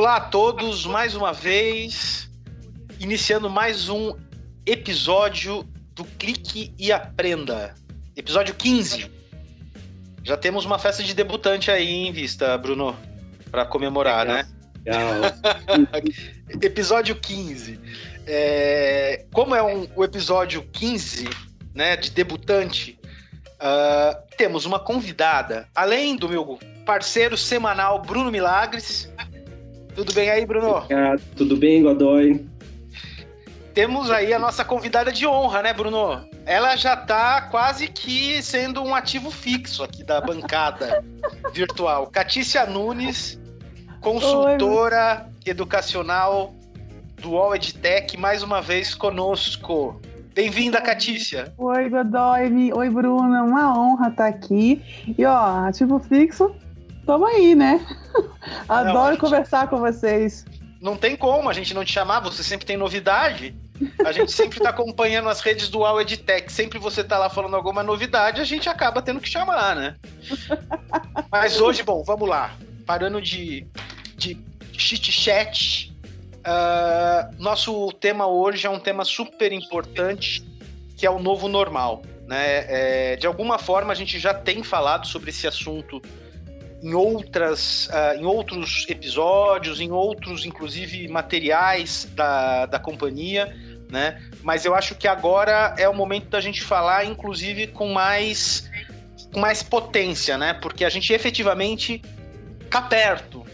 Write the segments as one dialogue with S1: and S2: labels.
S1: Olá a todos, mais uma vez, iniciando mais um episódio do Clique e Aprenda. Episódio 15. Já temos uma festa de debutante aí em vista, Bruno, para comemorar, Legal. né? episódio 15. É, como é um, o episódio 15, né, de debutante, uh, temos uma convidada, além do meu parceiro semanal Bruno Milagres. Tudo bem aí, Bruno?
S2: Obrigado. Tudo bem, Godoy?
S1: Temos aí a nossa convidada de honra, né, Bruno? Ela já está quase que sendo um ativo fixo aqui da bancada virtual. Catícia Nunes, consultora Oi. educacional do All EdTech, mais uma vez conosco. Bem-vinda, Catícia.
S3: Oi, Godoy. Oi, Bruno. É uma honra estar aqui. E, ó, ativo fixo, tamo aí, né? Adoro não, gente... conversar com vocês.
S1: Não tem como a gente não te chamar, você sempre tem novidade. A gente sempre está acompanhando as redes do All EdTech. Sempre você está lá falando alguma novidade, a gente acaba tendo que chamar, né? Mas hoje, bom, vamos lá parando de, de chit-chat, uh, nosso tema hoje é um tema super importante, que é o novo normal. Né? É, de alguma forma, a gente já tem falado sobre esse assunto em, outras, uh, em outros episódios, em outros, inclusive, materiais da, da companhia, né? Mas eu acho que agora é o momento da gente falar, inclusive, com mais, com mais potência, né? Porque a gente efetivamente tá perto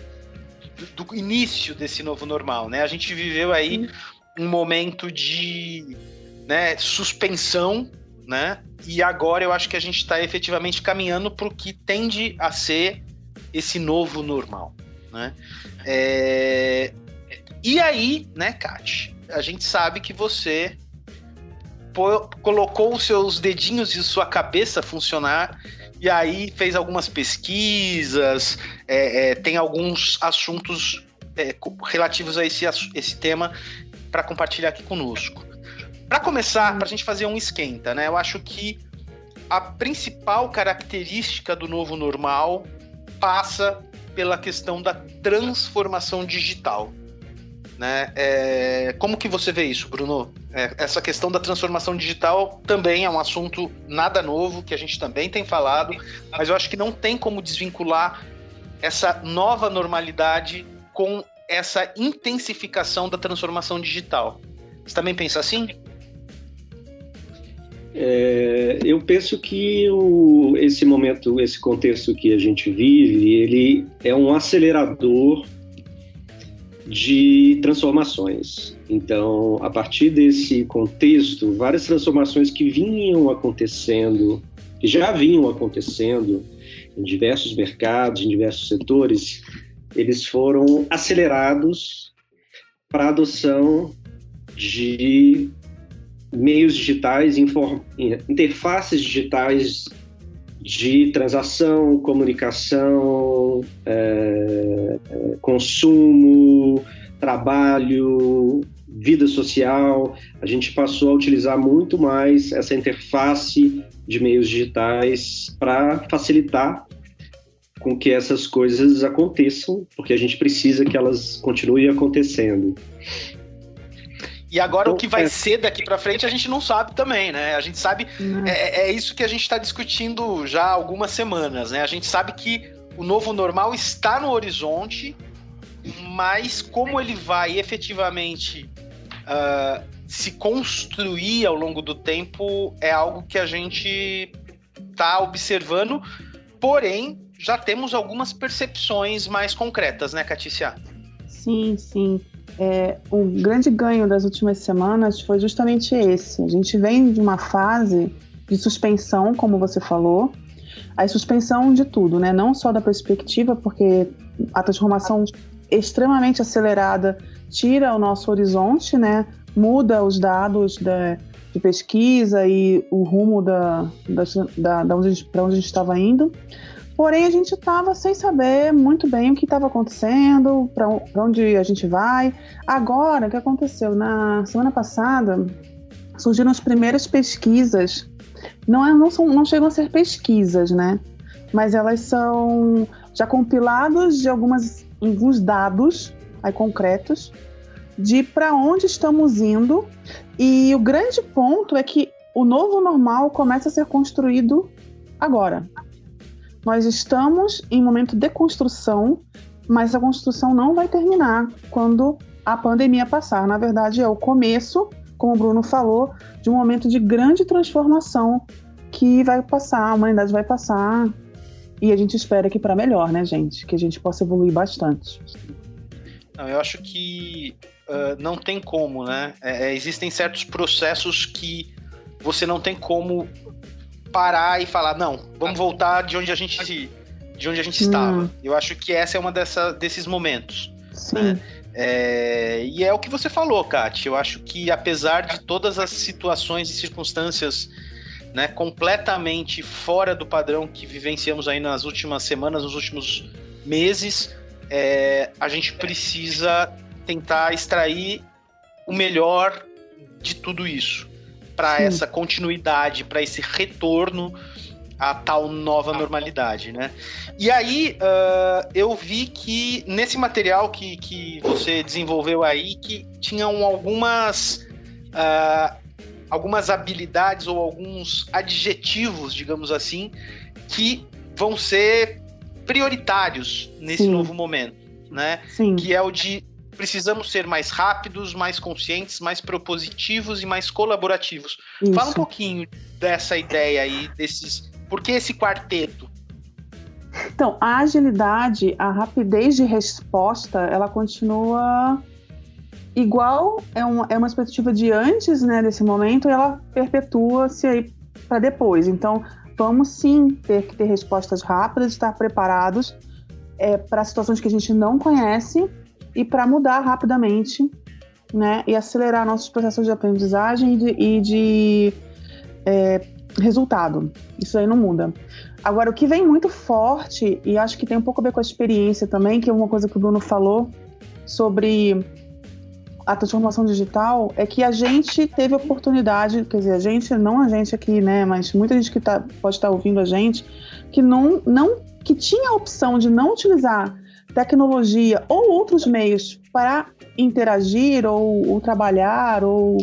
S1: do, do início desse novo normal, né? A gente viveu aí um momento de né, suspensão, né? E agora eu acho que a gente está efetivamente caminhando para o que tende a ser esse novo normal, né? É... E aí, né, Kat, a gente sabe que você colocou os seus dedinhos e sua cabeça funcionar e aí fez algumas pesquisas, é, é, tem alguns assuntos é, relativos a esse, esse tema para compartilhar aqui conosco. Para começar, para a gente fazer um esquenta, né? Eu acho que a principal característica do novo normal passa pela questão da transformação digital. Né? É, como que você vê isso, Bruno? É, essa questão da transformação digital também é um assunto nada novo, que a gente também tem falado, mas eu acho que não tem como desvincular essa nova normalidade com essa intensificação da transformação digital. Você também pensa assim?
S2: É, eu penso que o, esse momento, esse contexto que a gente vive, ele é um acelerador de transformações. Então, a partir desse contexto, várias transformações que vinham acontecendo, que já vinham acontecendo em diversos mercados, em diversos setores, eles foram acelerados para a adoção de meios digitais, interfaces digitais de transação, comunicação, é, é, consumo, trabalho, vida social. A gente passou a utilizar muito mais essa interface de meios digitais para facilitar com que essas coisas aconteçam, porque a gente precisa que elas continuem acontecendo.
S1: E agora o que vai é. ser daqui para frente a gente não sabe também, né? A gente sabe. É, é, isso que a gente está discutindo já há algumas semanas, né? A gente sabe que o novo normal está no horizonte, mas como ele vai efetivamente uh, se construir ao longo do tempo é algo que a gente está observando, porém já temos algumas percepções mais concretas, né, Catícia?
S3: Sim, sim é, o grande ganho das últimas semanas foi justamente esse. A gente vem de uma fase de suspensão, como você falou, a suspensão de tudo, né? Não só da perspectiva, porque a transformação extremamente acelerada tira o nosso horizonte, né? Muda os dados da, de pesquisa e o rumo da, da, da, onde, para onde a gente estava indo. Porém, a gente estava sem saber muito bem o que estava acontecendo, para onde a gente vai. Agora, o que aconteceu? Na semana passada, surgiram as primeiras pesquisas. Não, é, não, são, não chegam a ser pesquisas, né? Mas elas são já compilados de algumas, alguns dados aí concretos, de para onde estamos indo. E o grande ponto é que o novo normal começa a ser construído agora. Nós estamos em momento de construção, mas a construção não vai terminar quando a pandemia passar. Na verdade, é o começo, como o Bruno falou, de um momento de grande transformação que vai passar, a humanidade vai passar. E a gente espera que para melhor, né, gente? Que a gente possa evoluir bastante.
S1: Não, eu acho que uh, não tem como, né? É, é, existem certos processos que você não tem como parar e falar, não, vamos voltar de onde a gente, de onde a gente estava. Hum. Eu acho que essa é uma dessa, desses momentos. Sim. Né? É, e é o que você falou, Kat. Eu acho que apesar de todas as situações e circunstâncias né, completamente fora do padrão que vivenciamos aí nas últimas semanas, nos últimos meses, é, a gente precisa tentar extrair o melhor de tudo isso para essa continuidade, para esse retorno à tal nova normalidade, né? E aí uh, eu vi que nesse material que, que você desenvolveu aí que tinham algumas uh, algumas habilidades ou alguns adjetivos, digamos assim, que vão ser prioritários nesse Sim. novo momento, né? Sim. Que é o de precisamos ser mais rápidos, mais conscientes, mais propositivos e mais colaborativos. Isso. Fala um pouquinho dessa ideia aí, desses. Por que esse quarteto?
S3: Então, a agilidade, a rapidez de resposta, ela continua igual, é uma, é uma expectativa de antes né, desse momento e ela perpetua-se aí para depois. Então, vamos sim ter que ter respostas rápidas, estar preparados é, para situações que a gente não conhece e para mudar rapidamente, né, e acelerar nossos processos de aprendizagem e de, e de é, resultado. Isso aí não muda. Agora, o que vem muito forte, e acho que tem um pouco a ver com a experiência também, que é uma coisa que o Bruno falou sobre a transformação digital, é que a gente teve oportunidade, quer dizer, a gente, não a gente aqui, né, mas muita gente que tá, pode estar tá ouvindo a gente, que não, não que tinha a opção de não utilizar tecnologia ou outros meios para interagir ou, ou, trabalhar ou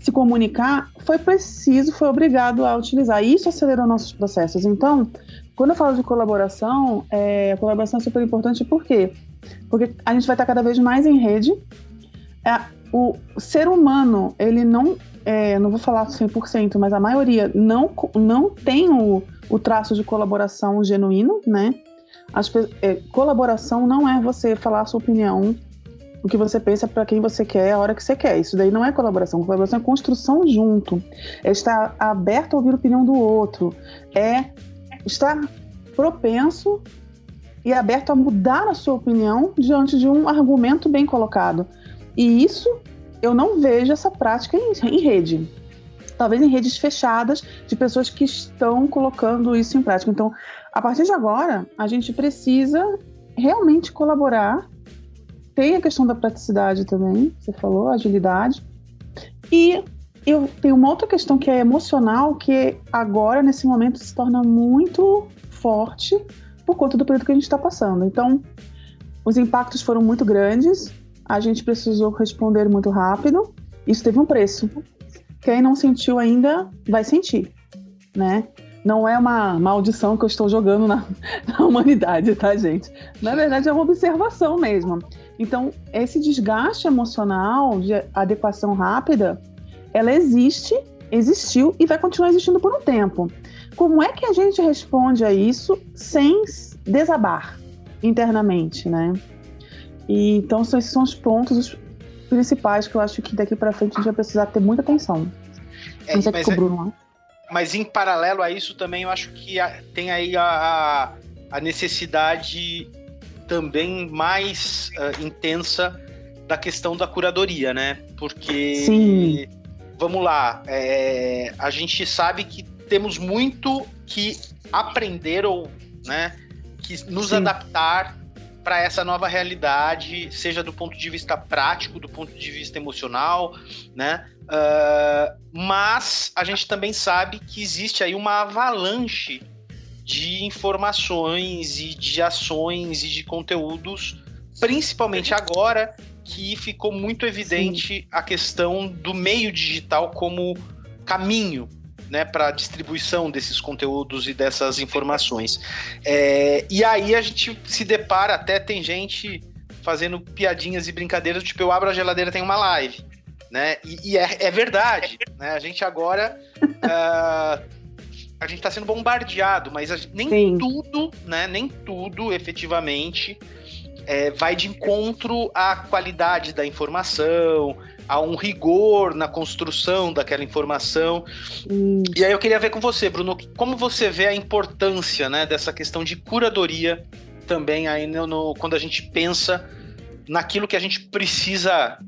S3: se comunicar, foi preciso, foi obrigado a utilizar. E isso acelerou nossos processos. Então, quando eu falo de colaboração, é, a colaboração é super importante por quê? Porque a gente vai estar cada vez mais em rede. É, o ser humano, ele não, é, não vou falar 100%, mas a maioria não, não tem o, o traço de colaboração genuíno, né? As, é, colaboração não é você falar a sua opinião, o que você pensa para quem você quer, a hora que você quer. Isso daí não é colaboração. Colaboração é construção junto. É estar aberto a ouvir a opinião do outro. É estar propenso e aberto a mudar a sua opinião diante de um argumento bem colocado. E isso eu não vejo essa prática em, em rede talvez em redes fechadas de pessoas que estão colocando isso em prática. Então, a partir de agora, a gente precisa realmente colaborar. Tem a questão da praticidade também, você falou, agilidade. E eu tenho uma outra questão que é emocional, que agora, nesse momento, se torna muito forte por conta do período que a gente está passando. Então, os impactos foram muito grandes, a gente precisou responder muito rápido. Isso teve um preço. Quem não sentiu ainda vai sentir, né? Não é uma maldição que eu estou jogando na, na humanidade, tá, gente? Na verdade, é uma observação mesmo. Então, esse desgaste emocional de adequação rápida, ela existe, existiu e vai continuar existindo por um tempo. Como é que a gente responde a isso sem desabar internamente, né? E, então, esses são os pontos principais que eu acho que daqui para frente a gente vai precisar ter muita atenção.
S1: É, mas, é, Bruno, mas em paralelo a isso também eu acho que tem aí a, a necessidade também mais uh, intensa da questão da curadoria, né? Porque Sim. vamos lá, é, a gente sabe que temos muito que aprender ou, né, que nos Sim. adaptar para essa nova realidade, seja do ponto de vista prático, do ponto de vista emocional, né? Uh, mas a gente também sabe que existe aí uma avalanche de informações e de ações e de conteúdos principalmente agora que ficou muito evidente Sim. a questão do meio digital como caminho né, para a distribuição desses conteúdos e dessas informações. É, e aí a gente se depara, até tem gente fazendo piadinhas e brincadeiras, tipo, eu abro a geladeira tem uma live. Né? E, e é, é, verdade. Né? A gente agora. uh, a gente está sendo bombardeado, mas gente, nem Sim. tudo, né? Nem tudo efetivamente é, vai de encontro à qualidade da informação, a um rigor na construção daquela informação. Hum. E aí eu queria ver com você, Bruno, como você vê a importância né, dessa questão de curadoria também aí no, no, quando a gente pensa naquilo que a gente precisa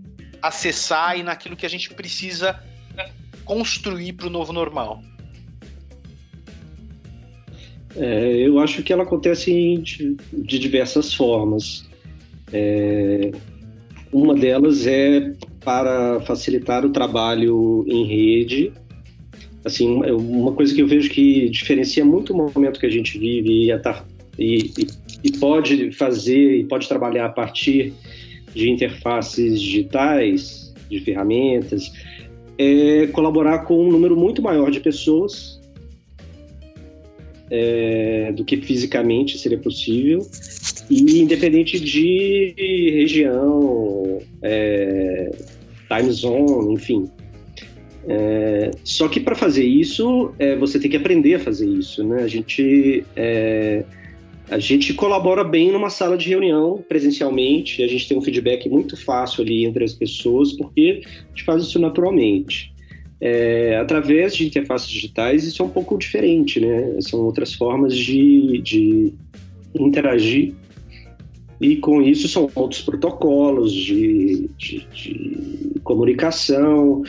S1: acessar e naquilo que a gente precisa construir para o novo normal.
S2: É, eu acho que ela acontece de, de diversas formas. É, uma delas é para facilitar o trabalho em rede. Assim, uma coisa que eu vejo que diferencia muito o momento que a gente vive e, e, e pode fazer e pode trabalhar a partir de interfaces digitais, de ferramentas, é colaborar com um número muito maior de pessoas é, do que fisicamente seria possível e independente de região, é, time zone, enfim. É, só que para fazer isso, é, você tem que aprender a fazer isso, né? A gente é, a gente colabora bem numa sala de reunião presencialmente, a gente tem um feedback muito fácil ali entre as pessoas, porque a gente faz isso naturalmente. É, através de interfaces digitais, isso é um pouco diferente, né? São outras formas de, de interagir e com isso são outros protocolos de, de, de comunicação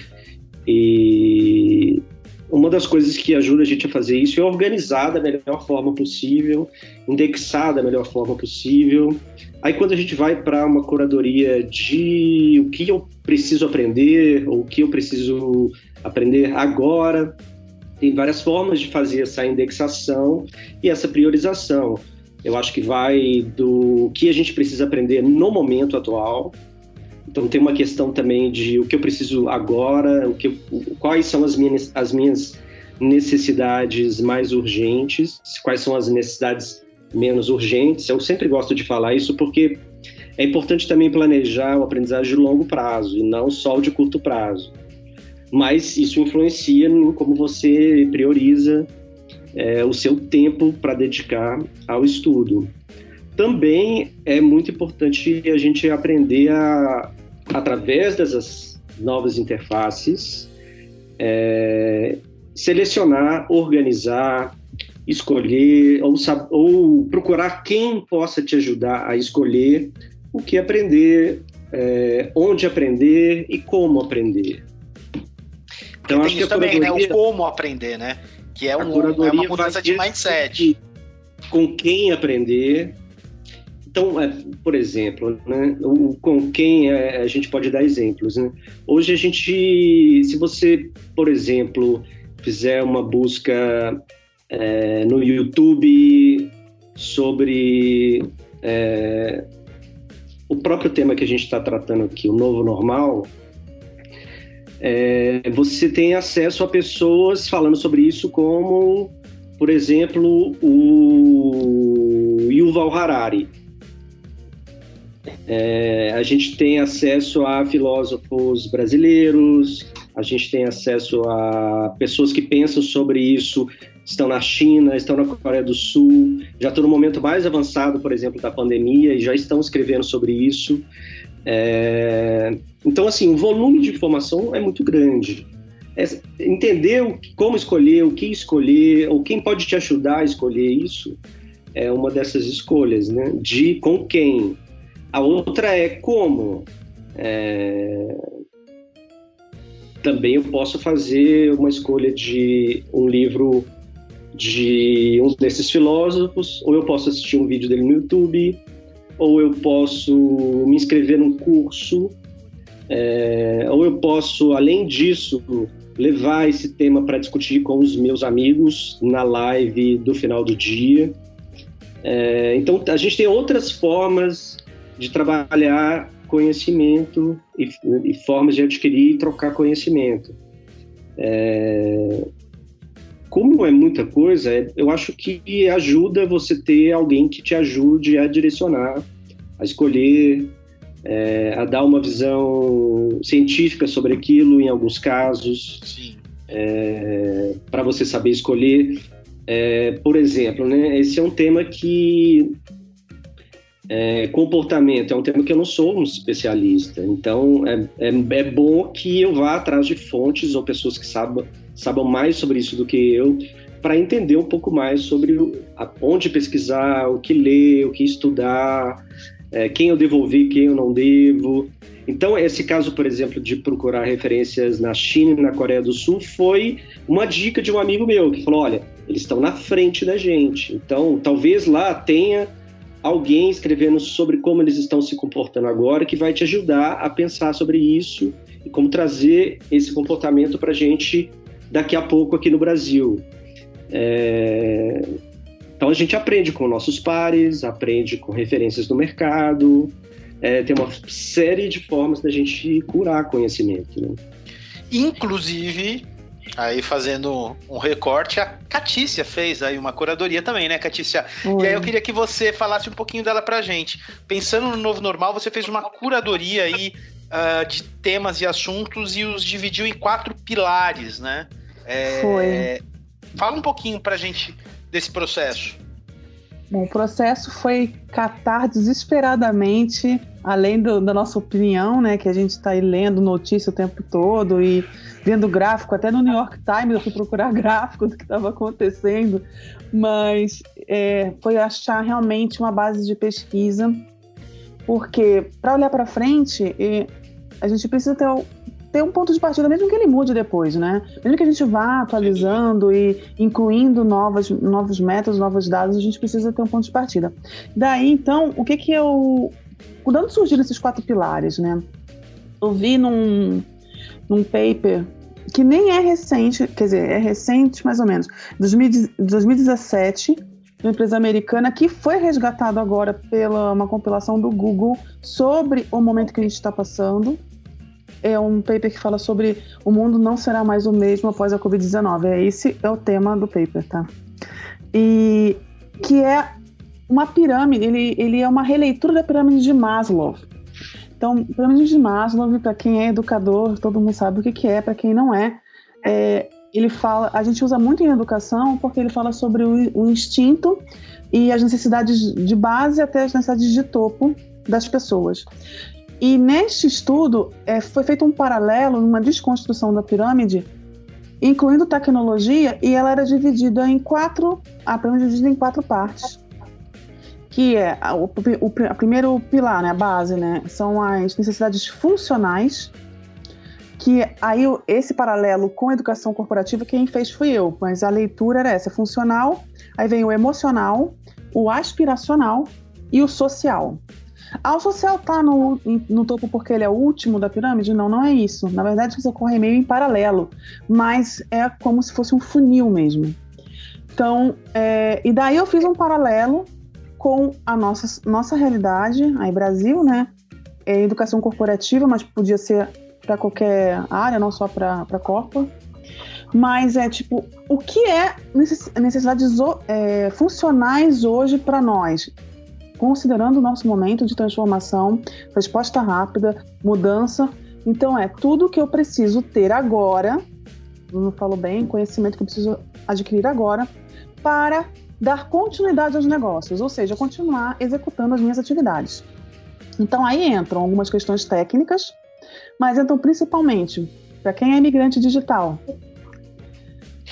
S2: e uma das coisas que ajuda a gente a fazer isso é organizar da melhor forma possível, indexar da melhor forma possível. Aí quando a gente vai para uma curadoria de o que eu preciso aprender, ou o que eu preciso aprender agora, tem várias formas de fazer essa indexação e essa priorização. Eu acho que vai do que a gente precisa aprender no momento atual. Então tem uma questão também de o que eu preciso agora, o que quais são as minhas, as minhas necessidades mais urgentes, quais são as necessidades menos urgentes. Eu sempre gosto de falar isso porque é importante também planejar o aprendizagem de longo prazo e não só o de curto prazo. Mas isso influencia em como você prioriza é, o seu tempo para dedicar ao estudo. Também é muito importante a gente aprender a, através dessas novas interfaces, é, selecionar, organizar, escolher ou, ou, procurar quem possa te ajudar a escolher o que aprender, é, onde aprender e como aprender.
S1: Então, Tem isso que também, né? O como aprender, né? Que é, um, é uma mudança de mindset.
S2: Com quem aprender. Então, é, por exemplo, né, o, com quem é, a gente pode dar exemplos. Né? Hoje a gente, se você, por exemplo, fizer uma busca é, no YouTube sobre é, o próprio tema que a gente está tratando aqui, o novo normal, é, você tem acesso a pessoas falando sobre isso, como, por exemplo, o Yuval Harari. É, a gente tem acesso a filósofos brasileiros, a gente tem acesso a pessoas que pensam sobre isso, estão na China, estão na Coreia do Sul, já estão no momento mais avançado, por exemplo, da pandemia e já estão escrevendo sobre isso. É, então, assim, o volume de informação é muito grande. É entender o, como escolher, o que escolher, ou quem pode te ajudar a escolher isso, é uma dessas escolhas, né? De com quem. A outra é como. É... Também eu posso fazer uma escolha de um livro de um desses filósofos, ou eu posso assistir um vídeo dele no YouTube, ou eu posso me inscrever num curso é, ou eu posso, além disso, levar esse tema para discutir com os meus amigos na live do final do dia. É, então, a gente tem outras formas de trabalhar conhecimento e, e formas de adquirir e trocar conhecimento. É, como é muita coisa, é, eu acho que ajuda você ter alguém que te ajude a direcionar, a escolher, é, a dar uma visão científica sobre aquilo em alguns casos, é, para você saber escolher. É, por exemplo, né, esse é um tema que é, comportamento é um tema que eu não sou um especialista, então é, é, é, bom que eu vá atrás de fontes ou pessoas que saibam, saibam mais sobre isso do que eu, para entender um pouco mais sobre onde pesquisar, o que ler, o que estudar, é, quem eu devo ouvir, quem eu não devo. Então, esse caso, por exemplo, de procurar referências na China e na Coreia do Sul foi uma dica de um amigo meu que falou: olha, eles estão na frente da gente, então talvez lá tenha alguém escrevendo sobre como eles estão se comportando agora que vai te ajudar a pensar sobre isso e como trazer esse comportamento para a gente daqui a pouco aqui no Brasil. É... Então a gente aprende com nossos pares, aprende com referências do mercado, é, tem uma série de formas da gente curar conhecimento. Né?
S1: Inclusive, Aí fazendo um recorte, a Catícia fez aí uma curadoria também, né, Catícia? Oi. E aí eu queria que você falasse um pouquinho dela pra gente. Pensando no novo normal, você fez uma curadoria aí uh, de temas e assuntos e os dividiu em quatro pilares, né?
S3: É... Foi.
S1: Fala um pouquinho pra gente desse processo.
S3: Bom, o processo foi catar desesperadamente, além do, da nossa opinião, né, que a gente está aí lendo notícia o tempo todo e vendo gráfico, até no New York Times eu fui procurar gráfico do que estava acontecendo, mas é, foi achar realmente uma base de pesquisa, porque para olhar para frente, a gente precisa ter ter um ponto de partida, mesmo que ele mude depois, né? Mesmo que a gente vá atualizando e incluindo novas, novos métodos, novos dados, a gente precisa ter um ponto de partida. Daí, então, o que que eu... Quando surgiram esses quatro pilares, né? Eu vi num, num paper que nem é recente, quer dizer, é recente mais ou menos, 2017, uma empresa americana que foi resgatado agora pela uma compilação do Google sobre o momento que a gente está passando, é um paper que fala sobre o mundo não será mais o mesmo após a Covid-19. É esse é o tema do paper, tá? E que é uma pirâmide, ele, ele é uma releitura da pirâmide de Maslow. Então, pirâmide de Maslow, para quem é educador, todo mundo sabe o que, que é, para quem não é, é, ele fala, a gente usa muito em educação porque ele fala sobre o, o instinto e as necessidades de base até as necessidades de topo das pessoas. E neste estudo é, foi feito um paralelo, uma desconstrução da pirâmide, incluindo tecnologia, e ela era dividida em quatro, a pirâmide é dividida em quatro partes, que é o, o, o primeiro pilar, né, a base, né, são as necessidades funcionais, que aí esse paralelo com a educação corporativa quem fez fui eu, mas a leitura era essa, funcional, aí vem o emocional, o aspiracional e o social. Ah, o social está no, no topo porque ele é o último da pirâmide? Não, não é isso. Na verdade, isso ocorre meio em paralelo, mas é como se fosse um funil mesmo. Então, é, e daí eu fiz um paralelo com a nossa, nossa realidade, aí Brasil, né? É educação corporativa, mas podia ser para qualquer área, não só para corpo. Mas é tipo, o que é necessidades é, funcionais hoje para nós? Considerando o nosso momento de transformação, resposta rápida, mudança. Então, é tudo que eu preciso ter agora, não falo bem, conhecimento que eu preciso adquirir agora, para dar continuidade aos negócios, ou seja, continuar executando as minhas atividades. Então, aí entram algumas questões técnicas, mas entram principalmente para quem é imigrante digital.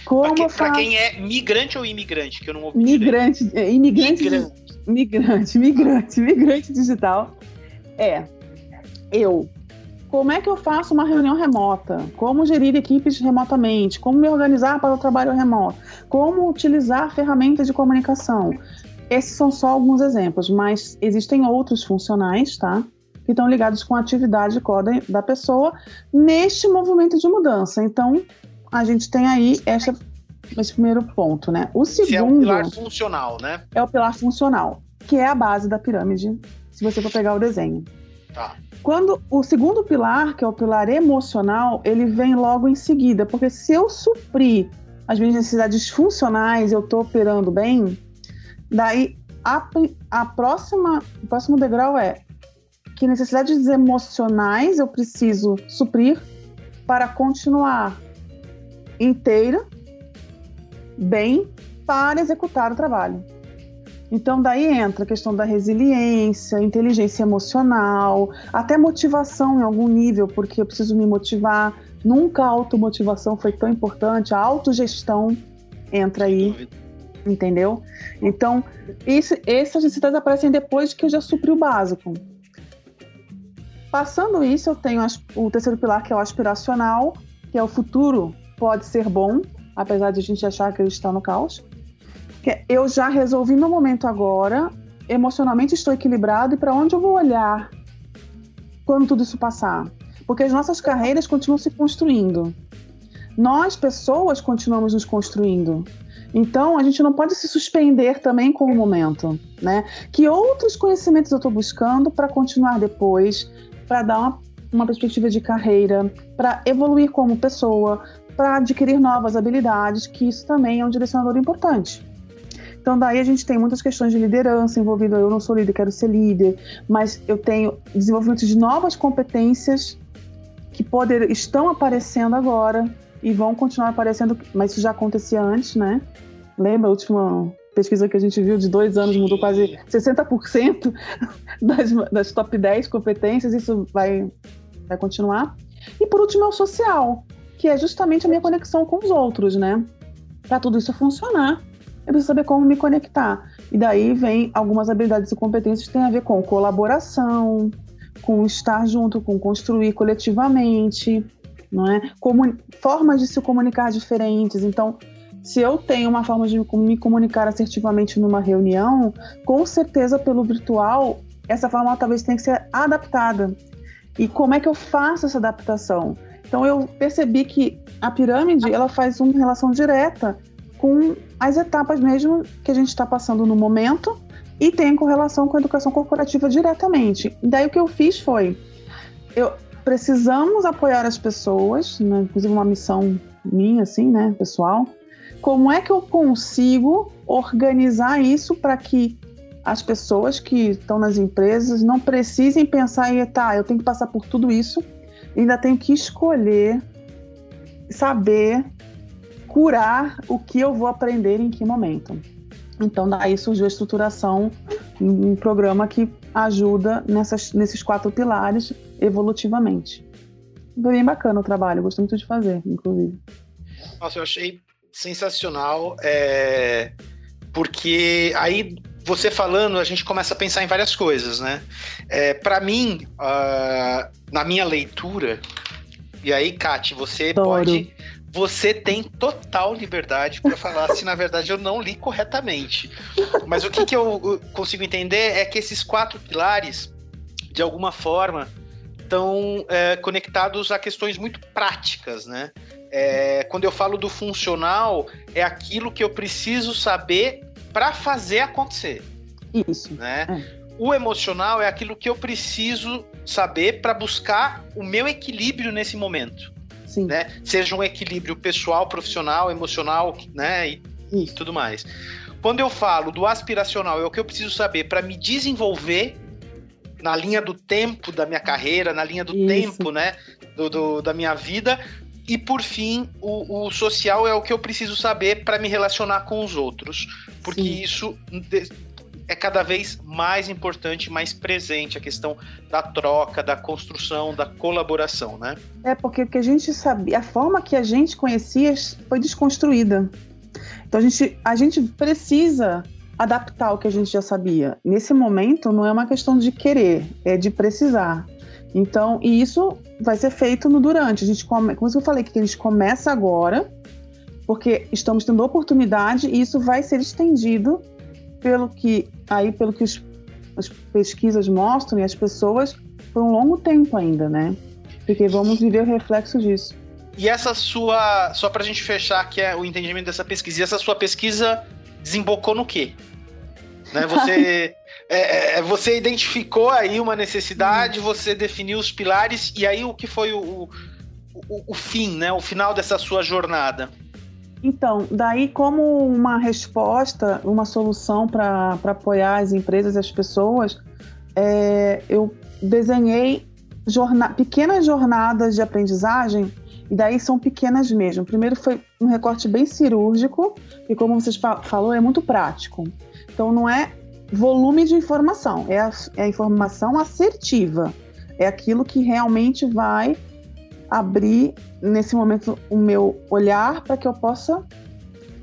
S1: Como para quem, quem, é migrante ou imigrante, que eu não ouvi
S3: Migrante, é, imigrante. Migrante migrante, migrante, migrante digital é eu. Como é que eu faço uma reunião remota? Como gerir equipes remotamente? Como me organizar para o trabalho remoto? Como utilizar ferramentas de comunicação? Esses são só alguns exemplos, mas existem outros funcionais, tá? Que estão ligados com a atividade da pessoa neste movimento de mudança. Então, a gente tem aí essa esse primeiro ponto, né? O segundo.
S1: Que é o pilar funcional, né?
S3: É o pilar funcional, que é a base da pirâmide se você for pegar o desenho.
S1: Tá.
S3: Quando o segundo pilar, que é o pilar emocional, ele vem logo em seguida, porque se eu suprir as minhas necessidades funcionais, eu estou operando bem, daí a, a próxima, o próximo degrau é que necessidades emocionais eu preciso suprir para continuar inteira, bem, para executar o trabalho. Então, daí entra a questão da resiliência, inteligência emocional, até motivação em algum nível, porque eu preciso me motivar. Nunca a automotivação foi tão importante, a autogestão entra aí, entendeu? Então, essas necessidades aparecem depois que eu já supri o básico. Passando isso, eu tenho o terceiro pilar, que é o aspiracional, que é o futuro pode ser bom, apesar de a gente achar que ele está no caos eu já resolvi meu momento agora, emocionalmente estou equilibrado e para onde eu vou olhar quando tudo isso passar? Porque as nossas carreiras continuam se construindo. Nós, pessoas, continuamos nos construindo. Então, a gente não pode se suspender também com o momento, né? Que outros conhecimentos eu estou buscando para continuar depois, para dar uma, uma perspectiva de carreira, para evoluir como pessoa, para adquirir novas habilidades, que isso também é um direcionador importante. Então, daí a gente tem muitas questões de liderança envolvidas. Eu não sou líder, quero ser líder, mas eu tenho desenvolvimento de novas competências que poder, estão aparecendo agora e vão continuar aparecendo, mas isso já acontecia antes, né? Lembra a última pesquisa que a gente viu de dois anos, mudou quase 60% das, das top 10 competências, isso vai, vai continuar. E por último é o social, que é justamente a minha conexão com os outros, né? Para tudo isso funcionar, eu preciso saber como me conectar. E daí vem algumas habilidades e competências que têm a ver com colaboração, com estar junto, com construir coletivamente, não é? Como, formas de se comunicar diferentes. Então, se eu tenho uma forma de me comunicar assertivamente numa reunião, com certeza pelo virtual, essa forma talvez tenha que ser adaptada. E como é que eu faço essa adaptação? Então eu percebi que a pirâmide ela faz uma relação direta com as etapas mesmo que a gente está passando no momento e tem correlação com a educação corporativa diretamente. Daí o que eu fiz foi, eu precisamos apoiar as pessoas, né, inclusive uma missão minha, assim, né, pessoal. Como é que eu consigo organizar isso para que as pessoas que estão nas empresas não precisem pensar em, tá, eu tenho que passar por tudo isso, ainda tenho que escolher, saber curar o que eu vou aprender em que momento. Então, daí surgiu a estruturação, um programa que ajuda nessas, nesses quatro pilares evolutivamente. Foi bem bacana o trabalho, gostei muito de fazer, inclusive.
S1: Nossa, eu achei sensacional, é... porque aí você falando, a gente começa a pensar em várias coisas, né? É, Para mim, uh, na minha leitura, e aí, Kate, você Adoro. pode você tem total liberdade para falar se na verdade eu não li corretamente. Mas o que, que eu consigo entender é que esses quatro pilares, de alguma forma, estão é, conectados a questões muito práticas, né? É, quando eu falo do funcional, é aquilo que eu preciso saber para fazer acontecer.
S3: Isso.
S1: Né? É. O emocional é aquilo que eu preciso saber para buscar o meu equilíbrio nesse momento.
S3: Sim.
S1: né? Seja um equilíbrio pessoal, profissional, emocional, né? E, e tudo mais. Quando eu falo do aspiracional, é o que eu preciso saber para me desenvolver na linha do tempo da minha carreira, na linha do Isso. tempo, né? Do, do, da minha vida. E por fim, o, o, social é o que eu preciso saber para me relacionar com os outros. Porque Sim. isso é cada vez mais importante, mais presente a questão da troca, da construção, da colaboração, né?
S3: É porque o que a gente sabia, a forma que a gente conhecia foi desconstruída. Então a gente, a gente precisa adaptar o que a gente já sabia. Nesse momento não é uma questão de querer, é de precisar. Então, e isso vai ser feito no durante. A gente come, como eu falei que a gente começa agora, porque estamos tendo oportunidade e isso vai ser estendido pelo que aí pelo que os, as pesquisas mostram e as pessoas por um longo tempo ainda, né? Porque vamos viver o reflexo disso.
S1: E essa sua, só para a gente fechar que é o entendimento dessa pesquisa, e essa sua pesquisa desembocou no quê? Né? Você é, é, você identificou aí uma necessidade, hum. você definiu os pilares, e aí o que foi o, o, o fim, né? O final dessa sua jornada?
S3: Então, daí como uma resposta, uma solução para apoiar as empresas e as pessoas, é, eu desenhei jorna pequenas jornadas de aprendizagem, e daí são pequenas mesmo. Primeiro foi um recorte bem cirúrgico, e como vocês fa falou, é muito prático. Então não é volume de informação, é a, é a informação assertiva. É aquilo que realmente vai abrir nesse momento o meu olhar para que eu possa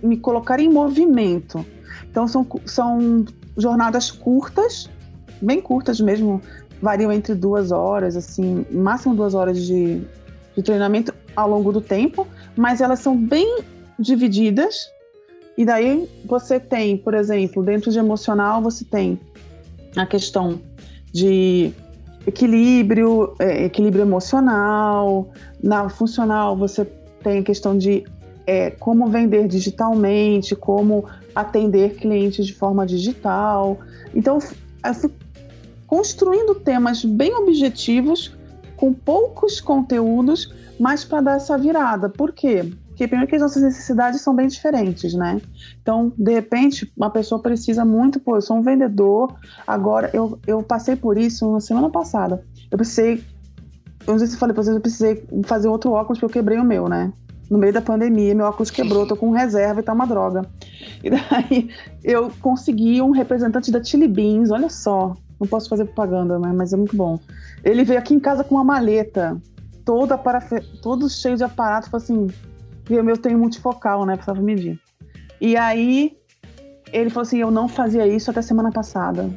S3: me colocar em movimento. Então são, são jornadas curtas, bem curtas mesmo, variam entre duas horas, assim, máximo duas horas de, de treinamento ao longo do tempo, mas elas são bem divididas e daí você tem, por exemplo, dentro de emocional, você tem a questão de equilíbrio, é, equilíbrio emocional. Na funcional, você tem a questão de é, como vender digitalmente, como atender clientes de forma digital. Então, construindo temas bem objetivos, com poucos conteúdos, mas para dar essa virada. Por quê? Porque primeiro que as nossas necessidades são bem diferentes, né? Então, de repente, uma pessoa precisa muito, pô, eu sou um vendedor, agora eu, eu passei por isso na semana passada. Eu precisei, eu não sei se eu falei pra vocês, eu precisei fazer outro óculos porque eu quebrei o meu, né? No meio da pandemia, meu óculos quebrou, tô com reserva e tá uma droga. E daí eu consegui um representante da Chili Beans, olha só, não posso fazer propaganda, né? Mas é muito bom. Ele veio aqui em casa com uma maleta toda para todo cheio de aparato, falou assim, e o meu tem multifocal, né? Precisava medir. E aí ele falou assim: eu não fazia isso até semana passada.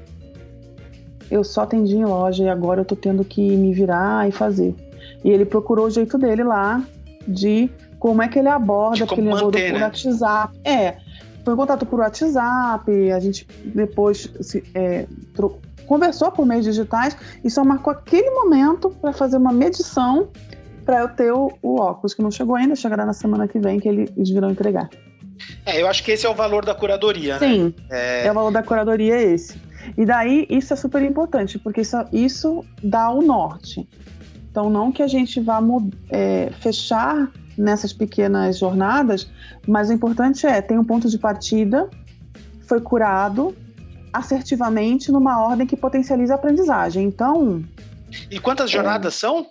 S3: Eu só atendi em loja e agora eu tô tendo que me virar e fazer. E ele procurou o jeito dele lá de como é que ele aborda, porque ele levou por né? WhatsApp. É, foi em contato por WhatsApp, a gente depois se, é, conversou por meios digitais e só marcou aquele momento para fazer uma medição para eu ter o, o, óculos, que não chegou ainda, chegará na semana que vem que eles virão entregar.
S1: É, eu acho que esse é o valor da curadoria,
S3: Sim,
S1: né?
S3: é... é o valor da curadoria é esse. E daí, isso é super importante, porque isso, isso dá o norte. Então, não que a gente vá é, fechar nessas pequenas jornadas, mas o importante é, tem um ponto de partida, foi curado assertivamente numa ordem que potencializa a aprendizagem. Então...
S1: E quantas jornadas é... são?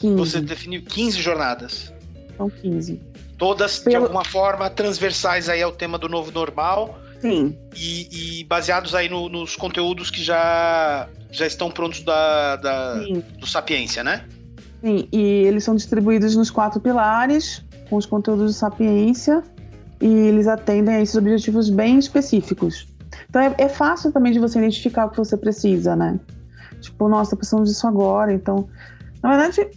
S1: 15. Você definiu 15 jornadas.
S3: São 15.
S1: Todas, Pelo... de alguma forma, transversais aí ao tema do novo normal.
S3: Sim.
S1: E, e baseados aí no, nos conteúdos que já, já estão prontos da, da do Sapiência, né?
S3: Sim, e eles são distribuídos nos quatro pilares, com os conteúdos do Sapiência, e eles atendem a esses objetivos bem específicos. Então é, é fácil também de você identificar o que você precisa, né? Tipo, nossa, precisamos disso agora. Então, na verdade,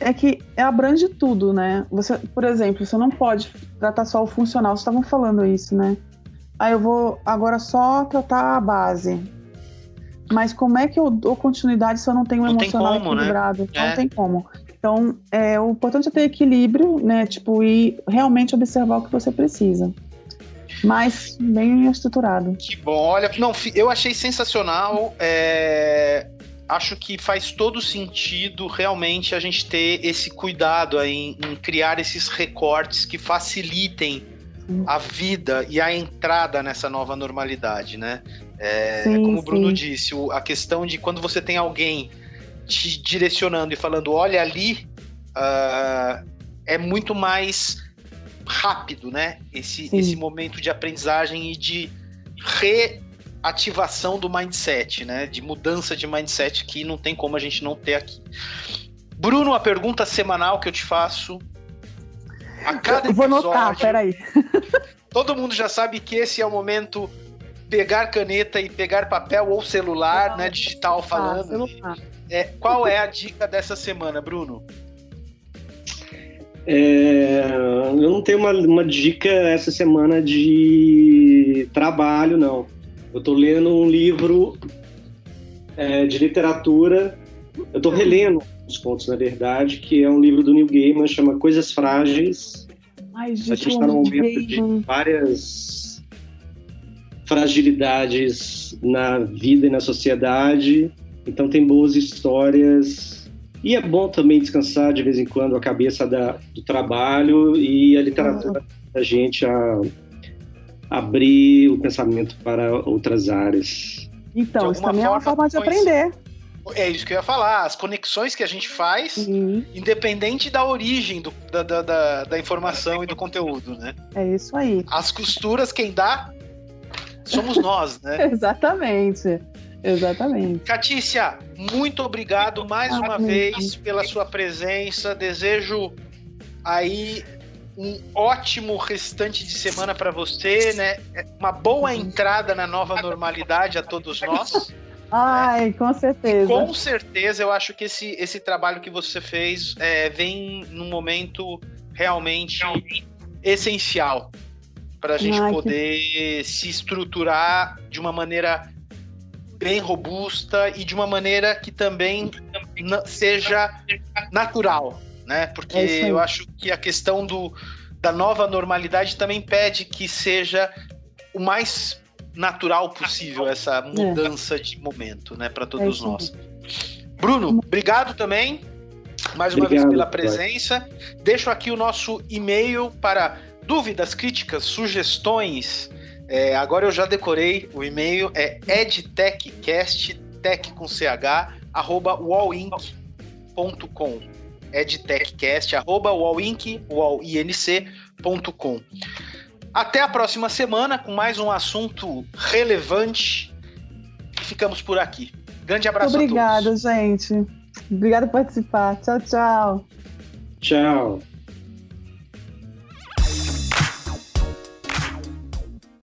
S3: é que abrange tudo, né? Você, por exemplo, você não pode tratar só o funcional, vocês estavam falando isso, né? Aí eu vou agora só tratar a base. Mas como é que eu dou continuidade se eu não tenho um emocional como, né? equilibrado? Né? Não é. tem como. Então, é, o importante é ter equilíbrio, né? Tipo, e realmente observar o que você precisa. Mas bem estruturado.
S1: Que bom. Olha, não, eu achei sensacional. É, acho que faz todo sentido realmente a gente ter esse cuidado em, em criar esses recortes que facilitem a vida e a entrada nessa nova normalidade, né? É, sim, como o Bruno sim. disse, a questão de quando você tem alguém te direcionando e falando, olha ali, uh, é muito mais rápido, né? Esse, esse momento de aprendizagem e de re ativação do mindset, né? De mudança de mindset que não tem como a gente não ter aqui. Bruno, a pergunta semanal que eu te faço. A cada
S3: eu vou episódio, notar, peraí.
S1: todo mundo já sabe que esse é o momento pegar caneta e pegar papel ou celular, né? Digital falando. Ah, é, qual é a dica dessa semana, Bruno?
S2: É, eu não tenho uma, uma dica essa semana de trabalho, não. Eu estou lendo um livro é, de literatura. Eu estou relendo os contos, na verdade, que é um livro do Neil Gaiman, chama Coisas Frágeis.
S3: Ai,
S2: gente, a gente está num momento de várias fragilidades na vida e na sociedade. Então tem boas histórias. E é bom também descansar de vez em quando a cabeça da, do trabalho e a literatura a gente a abrir o pensamento para outras áreas.
S3: Então, isso também é uma forma de aprender.
S1: É isso que eu ia falar. As conexões que a gente faz, uhum. independente da origem do, da, da, da, da, informação e do conteúdo, né?
S3: É isso aí.
S1: As costuras, quem dá, somos nós, né?
S3: Exatamente. Exatamente.
S1: Catícia, muito obrigado mais ah, uma vez pela sua presença. Desejo aí um ótimo restante de semana para você, né? Uma boa entrada na nova normalidade a todos nós.
S3: Ai, com certeza.
S1: E com certeza, eu acho que esse, esse trabalho que você fez é, vem num momento realmente essencial para a gente Ai, poder que... se estruturar de uma maneira bem robusta e de uma maneira que também seja natural, né? Porque é eu acho que a questão do, da nova normalidade também pede que seja o mais natural possível essa é. mudança é. de momento, né, para todos é nós. Bruno, obrigado também mais uma obrigado, vez pela presença. Pai. Deixo aqui o nosso e-mail para dúvidas, críticas, sugestões. É, agora eu já decorei o e-mail, é edtechcast, tech com ch, arroba wallinc.com edtechcast, arroba wallinc, wallinc.com. Até a próxima semana com mais um assunto relevante. Ficamos por aqui. Grande abraço
S3: Obrigada, gente. Obrigada por participar. Tchau, tchau.
S2: Tchau.